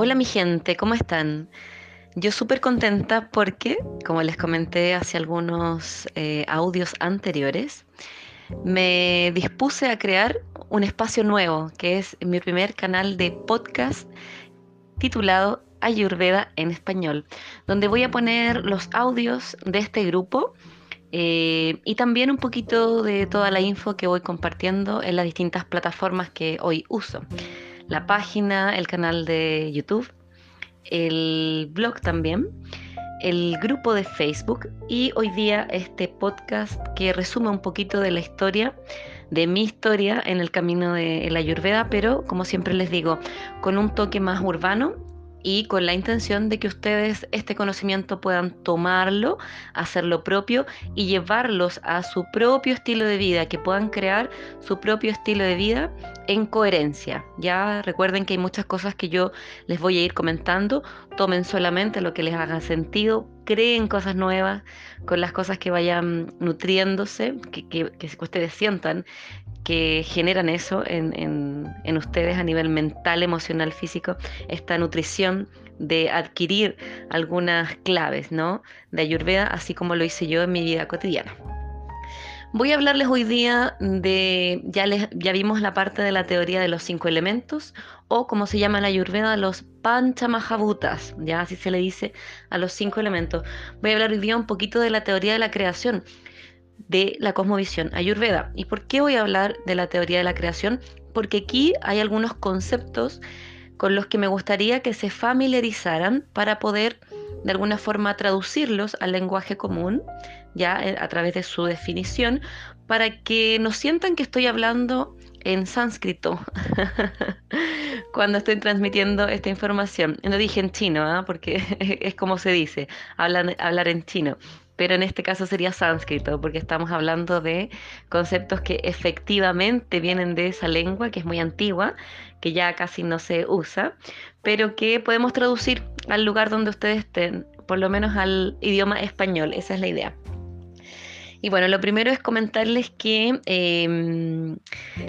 Hola mi gente, ¿cómo están? Yo súper contenta porque, como les comenté hace algunos eh, audios anteriores, me dispuse a crear un espacio nuevo, que es mi primer canal de podcast titulado Ayurveda en español, donde voy a poner los audios de este grupo eh, y también un poquito de toda la info que voy compartiendo en las distintas plataformas que hoy uso. La página, el canal de YouTube, el blog también, el grupo de Facebook y hoy día este podcast que resume un poquito de la historia, de mi historia en el camino de la Ayurveda, pero como siempre les digo, con un toque más urbano y con la intención de que ustedes este conocimiento puedan tomarlo, hacerlo propio y llevarlos a su propio estilo de vida, que puedan crear su propio estilo de vida en coherencia. Ya recuerden que hay muchas cosas que yo les voy a ir comentando, tomen solamente lo que les haga sentido, creen cosas nuevas con las cosas que vayan nutriéndose, que, que, ustedes sientan que generan eso en, ustedes a nivel mental, emocional, físico, esta nutrición de adquirir algunas claves ¿no? de Ayurveda, así como lo hice yo en mi vida cotidiana. Voy a hablarles hoy día de, ya, les, ya vimos la parte de la teoría de los cinco elementos, o como se llama en la Ayurveda, los Panchamahabhutas, ya así se le dice a los cinco elementos. Voy a hablar hoy día un poquito de la teoría de la creación, de la cosmovisión ayurveda. ¿Y por qué voy a hablar de la teoría de la creación? Porque aquí hay algunos conceptos con los que me gustaría que se familiarizaran para poder de alguna forma traducirlos al lenguaje común, ya eh, a través de su definición, para que no sientan que estoy hablando en sánscrito cuando estoy transmitiendo esta información. No dije en chino, ¿ah? porque es como se dice, hablar en chino pero en este caso sería sánscrito, porque estamos hablando de conceptos que efectivamente vienen de esa lengua, que es muy antigua, que ya casi no se usa, pero que podemos traducir al lugar donde ustedes estén, por lo menos al idioma español, esa es la idea. Y bueno, lo primero es comentarles que em,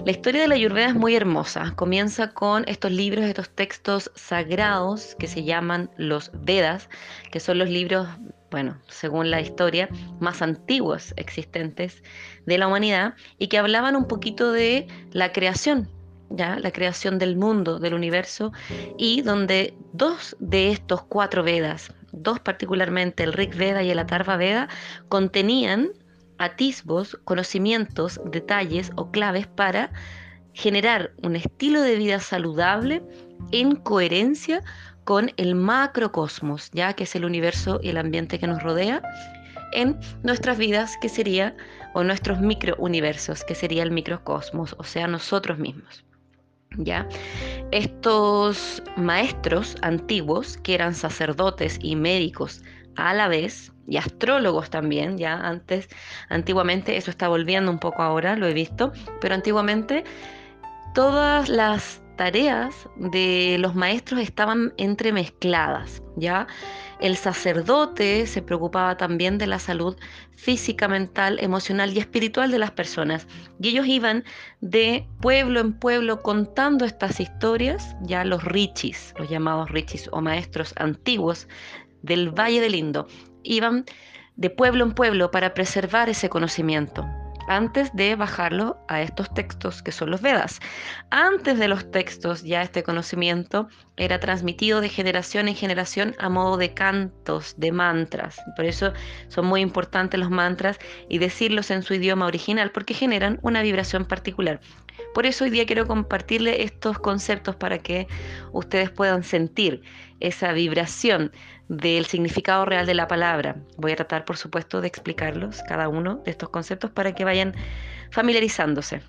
la historia de la Ayurveda es muy hermosa. Comienza con estos libros, estos textos sagrados que se llaman los Vedas, que son los libros, bueno, según la historia, más antiguos existentes de la humanidad y que hablaban un poquito de la creación, ¿ya? la creación del mundo, del universo, y donde dos de estos cuatro Vedas, dos particularmente, el Rig Veda y el Atharva Veda, contenían atisbos, conocimientos, detalles o claves para generar un estilo de vida saludable en coherencia con el macrocosmos, ya que es el universo y el ambiente que nos rodea, en nuestras vidas, que sería, o nuestros microuniversos, que sería el microcosmos, o sea, nosotros mismos. ¿Ya? Estos maestros antiguos, que eran sacerdotes y médicos a la vez, y astrólogos también, ya antes, antiguamente, eso está volviendo un poco ahora, lo he visto, pero antiguamente todas las tareas de los maestros estaban entremezcladas, ¿ya? El sacerdote se preocupaba también de la salud física, mental, emocional y espiritual de las personas. Y ellos iban de pueblo en pueblo contando estas historias, ya los richis, los llamados richis o maestros antiguos del Valle del Indo, iban de pueblo en pueblo para preservar ese conocimiento antes de bajarlo a estos textos que son los Vedas. Antes de los textos ya este conocimiento era transmitido de generación en generación a modo de cantos, de mantras. Por eso son muy importantes los mantras y decirlos en su idioma original porque generan una vibración particular. Por eso hoy día quiero compartirle estos conceptos para que ustedes puedan sentir esa vibración del significado real de la palabra. Voy a tratar, por supuesto, de explicarlos, cada uno de estos conceptos, para que vayan familiarizándose.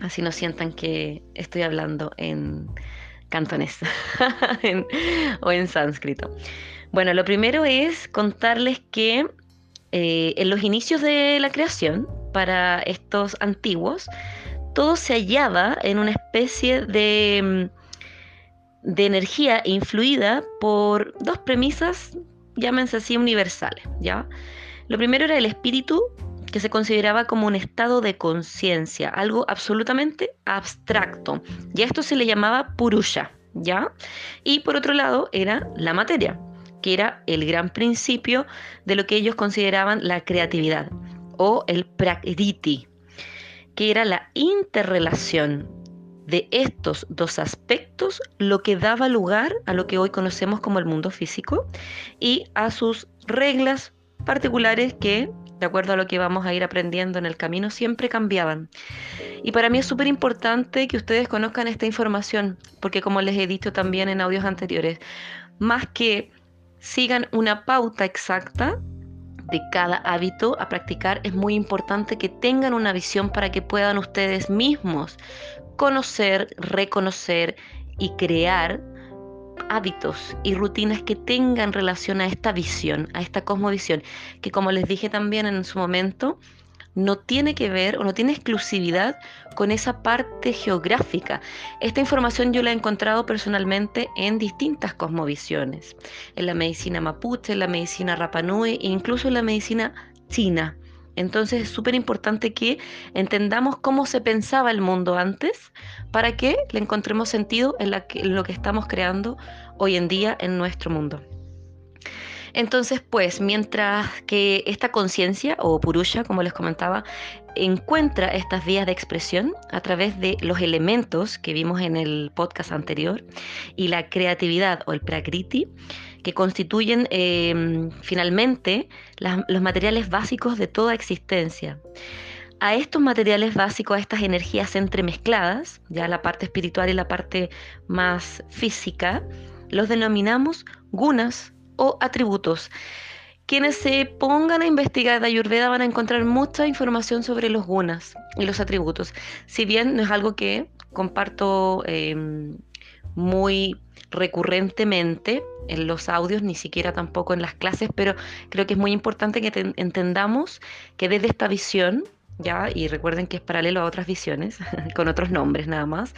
Así no sientan que estoy hablando en cantonés o en sánscrito. Bueno, lo primero es contarles que eh, en los inicios de la creación, para estos antiguos, todo se hallaba en una especie de mm, de energía influida por dos premisas, llámense así, universales, ¿ya? Lo primero era el espíritu, que se consideraba como un estado de conciencia, algo absolutamente abstracto, y a esto se le llamaba purusha, ¿ya? Y por otro lado era la materia, que era el gran principio de lo que ellos consideraban la creatividad o el prakriti, que era la interrelación de estos dos aspectos, lo que daba lugar a lo que hoy conocemos como el mundo físico y a sus reglas particulares que, de acuerdo a lo que vamos a ir aprendiendo en el camino, siempre cambiaban. Y para mí es súper importante que ustedes conozcan esta información, porque como les he dicho también en audios anteriores, más que sigan una pauta exacta, de cada hábito a practicar, es muy importante que tengan una visión para que puedan ustedes mismos conocer, reconocer y crear hábitos y rutinas que tengan relación a esta visión, a esta cosmovisión, que como les dije también en su momento, no tiene que ver o no tiene exclusividad con esa parte geográfica. Esta información yo la he encontrado personalmente en distintas cosmovisiones, en la medicina mapuche, en la medicina rapanui e incluso en la medicina china. Entonces es súper importante que entendamos cómo se pensaba el mundo antes para que le encontremos sentido en, en lo que estamos creando hoy en día en nuestro mundo. Entonces, pues, mientras que esta conciencia, o purusha, como les comentaba, encuentra estas vías de expresión a través de los elementos que vimos en el podcast anterior y la creatividad o el prakriti, que constituyen em, finalmente los materiales básicos de toda existencia. A estos materiales básicos, a estas energías entremezcladas, ya la parte espiritual y la parte más física, los denominamos gunas o atributos. Quienes se pongan a investigar de Ayurveda van a encontrar mucha información sobre los gunas y los atributos. Si bien no es algo que comparto em, muy recurrentemente en los audios, ni siquiera tampoco en las clases, pero creo que es muy importante que entendamos que desde esta visión, y recuerden que es paralelo a otras visiones, con otros nombres nada más,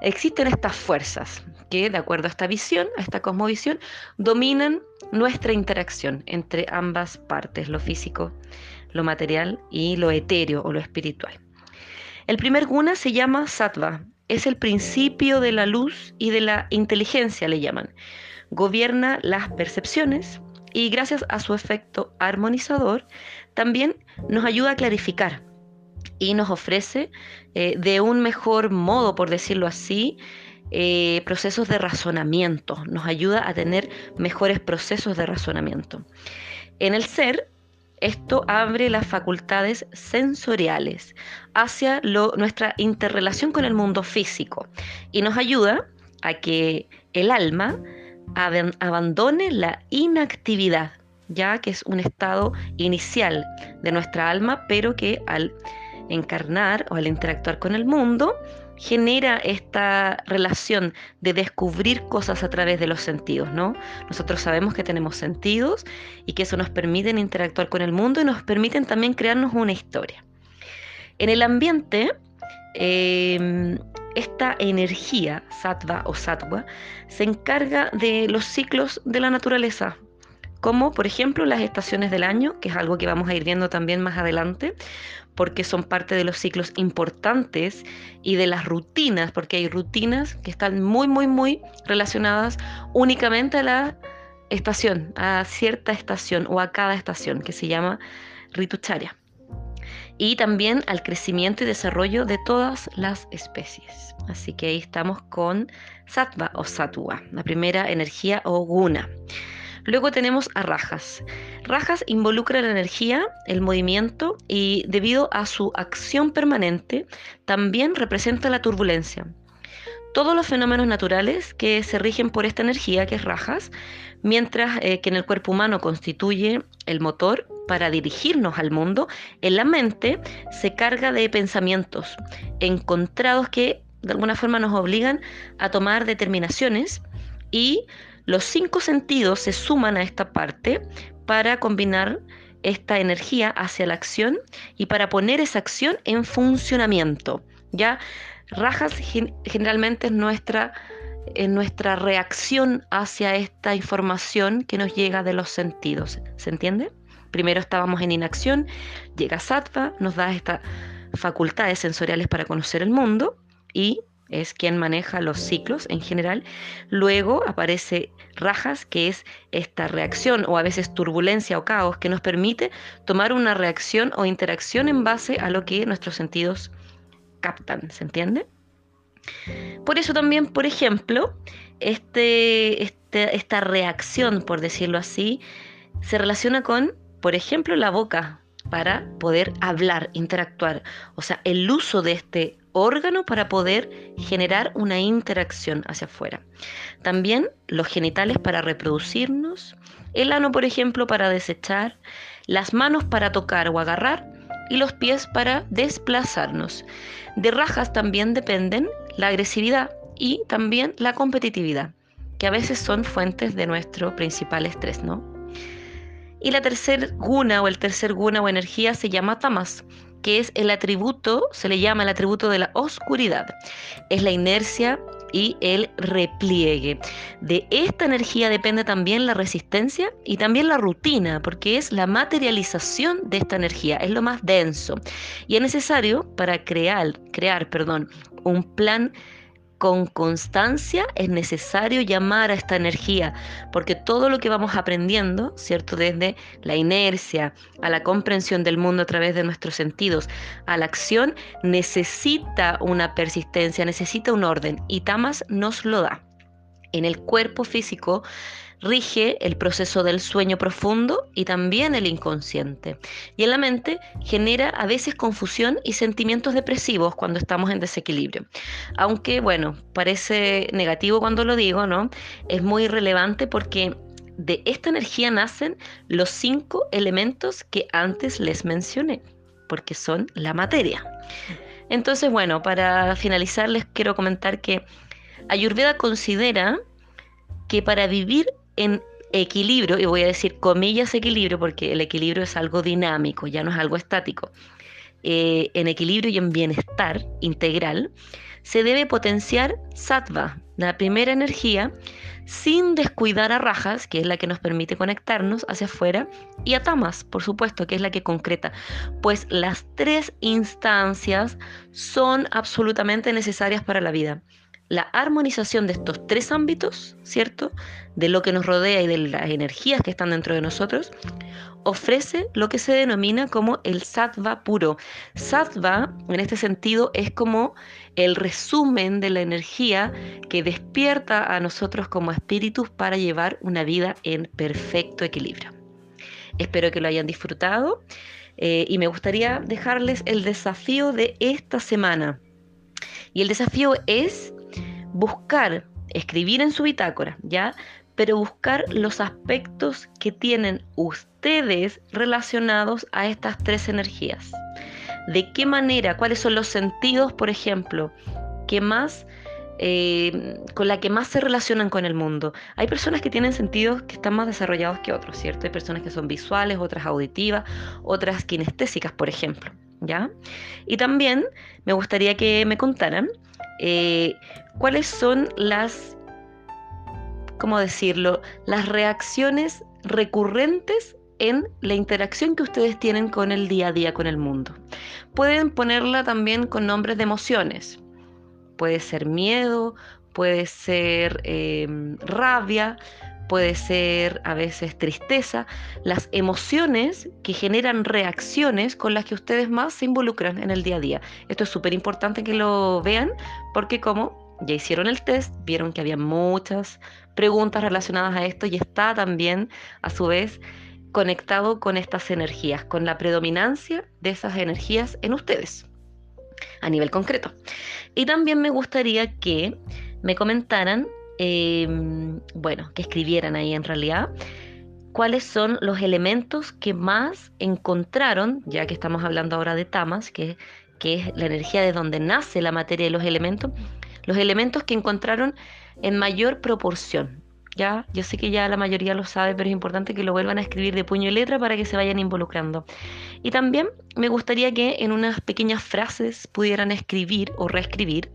existen estas fuerzas que, de acuerdo a esta visión, a esta cosmovisión, dominan nuestra interacción entre ambas partes, lo físico, lo material y lo etéreo o lo espiritual. El primer guna se llama sattva, es el principio de la luz y de la inteligencia, le llaman. Gobierna las percepciones y gracias a su efecto armonizador también nos ayuda a clarificar y nos ofrece eh, de un mejor modo, por decirlo así, eh, procesos de razonamiento, nos ayuda a tener mejores procesos de razonamiento. En el ser, esto abre las facultades sensoriales hacia nuestra interrelación con el mundo físico y nos ayuda a que el alma abandone la inactividad, ya que es un estado inicial de nuestra alma, pero que al encarnar o al interactuar con el mundo, genera esta relación de descubrir cosas a través de los sentidos, ¿no? Nosotros sabemos que tenemos sentidos y que eso nos permite interactuar con el mundo y nos permiten también crearnos una historia. En el ambiente, em, esta energía, sattva o sattva, se encarga de los ciclos de la naturaleza, como por ejemplo las estaciones del año, que es algo que vamos a ir viendo también más adelante, porque son parte de los ciclos importantes y de las rutinas, porque hay rutinas que están muy, muy, muy relacionadas únicamente a la estación, a cierta estación o a cada estación, que se llama ritucharia. Y también al crecimiento y desarrollo de todas las especies. Así que ahí estamos con sattva o sattva, la primera energía o guna. Luego tenemos a Rajas. Rajas involucra la energía, el movimiento y debido a su acción permanente también representa la turbulencia. Todos los fenómenos naturales que se rigen por esta energía, que es Rajas, mientras eh, que en el cuerpo humano constituye el motor para dirigirnos al mundo, en la mente se carga de pensamientos encontrados que de alguna forma nos obligan a tomar determinaciones y los cinco sentidos se suman a esta parte para combinar esta energía hacia la acción y para poner esa acción en funcionamiento. Ya rajas generalmente es nuestra, nuestra reacción hacia esta información que nos llega de los sentidos. ¿Se entiende? Primero estábamos en inacción, llega sattva, nos da estas facultades sensoriales para conocer el mundo y es quien maneja los ciclos en general. Luego aparece rajas, que es esta reacción o a veces turbulencia o caos que nos permite tomar una reacción o interacción en base a lo que nuestros sentidos captan, ¿se entiende? Por eso también, por ejemplo, este, este, esta reacción, por decirlo así, se relaciona con, por ejemplo, la boca para poder hablar, interactuar. O sea, el uso de este órgano para poder generar una interacción hacia afuera. También los genitales para reproducirnos, el ano, por ejemplo, para desechar, las manos para tocar o agarrar y los pies para desplazarnos. De rajas también dependen la agresividad y también la competitividad, que a veces son fuentes de nuestro principal estrés, ¿no? Y la tercer guna o el tercer guna o energía se llama tamas, que es el atributo, se le llama el atributo de la oscuridad. Es la inercia y el repliegue. De esta energía depende también la resistencia y también la rutina, porque es la materialización de esta energía, es lo más denso. Y es necesario para crear, crear perdón, un plan con constancia es necesario llamar a esta energía, porque todo lo que vamos aprendiendo, ¿cierto? Desde la inercia a la comprensión del mundo a través de nuestros sentidos, a la acción, necesita una persistencia, necesita un orden, y Tamas nos lo da. En el cuerpo físico rige el proceso del sueño profundo y también el inconsciente. Y en la mente genera a veces confusión y sentimientos depresivos cuando estamos en desequilibrio. Aunque, bueno, parece negativo cuando lo digo, ¿no? Es muy relevante porque de esta energía nacen los cinco elementos que antes les mencioné, porque son la materia. Entonces, bueno, para finalizar les quiero comentar que Ayurveda considera que para vivir en equilibrio, y voy a decir comillas equilibrio porque el equilibrio es algo dinámico, ya no es algo estático, eh, en equilibrio y en bienestar integral, se debe potenciar sattva, la primera energía, sin descuidar a rajas, que es la que nos permite conectarnos hacia afuera, y a tamas, por supuesto, que es la que concreta, pues las tres instancias son absolutamente necesarias para la vida la armonización de estos tres ámbitos, ¿cierto? De lo que nos rodea y de las energías que están dentro de nosotros, ofrece lo que se denomina como el sattva puro. Sattva, en este sentido, es como el resumen de la energía que despierta a nosotros como espíritus para llevar una vida en perfecto equilibrio. Espero que lo hayan disfrutado eh, y me gustaría dejarles el desafío de esta semana. Y el desafío es buscar, escribir en su bitácora, ¿ya? Pero buscar los aspectos que tienen ustedes relacionados a estas tres energías. ¿De qué manera? ¿Cuáles son los sentidos, por ejemplo, que más eh, con la que más se relacionan con el mundo. Hay personas que tienen sentidos que están más desarrollados que otros, ¿cierto? Hay personas que son visuales, otras auditivas, otras kinestésicas, por ejemplo, ¿ya? Y también me gustaría que me contaran eh, cuáles son las, ¿cómo decirlo?, las reacciones recurrentes en la interacción que ustedes tienen con el día a día, con el mundo. Pueden ponerla también con nombres de emociones. Puede ser miedo, puede ser em, rabia, puede ser a veces tristeza, las emociones que generan reacciones con las que ustedes más se involucran en el día a día. Esto es súper importante que lo vean porque como ya hicieron el test, vieron que había muchas preguntas relacionadas a esto y está también a su vez conectado con estas energías, con la predominancia de esas energías en ustedes a nivel concreto. Y también me gustaría que me comentaran Em, bueno, que escribieran ahí en realidad, cuáles son los elementos que más encontraron, ya que estamos hablando ahora de tamas, que, es la energía de donde nace la materia de los elementos, los elementos que encontraron en mayor proporción. Ya, yo sé que ya la mayoría lo sabe, pero es importante que lo vuelvan a escribir de puño y letra para que se vayan involucrando. Y también me gustaría que en unas pequeñas frases pudieran escribir o reescribir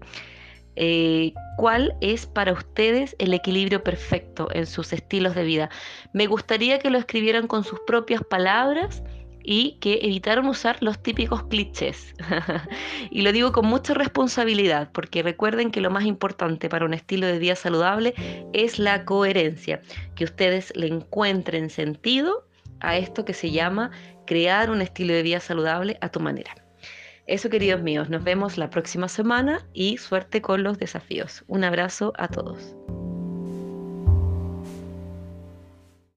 eh, cuál es para ustedes el equilibrio perfecto en sus estilos de vida. Me gustaría que lo escribieran con sus propias palabras y que evitaron usar los típicos clichés. y lo digo con mucha responsabilidad, porque recuerden que lo más importante para un estilo de vida saludable es la coherencia, que ustedes le encuentren sentido a esto que se llama crear un estilo de vida saludable a tu manera. Eso, queridos míos, nos vemos la próxima semana y suerte con los desafíos. Un abrazo a todos.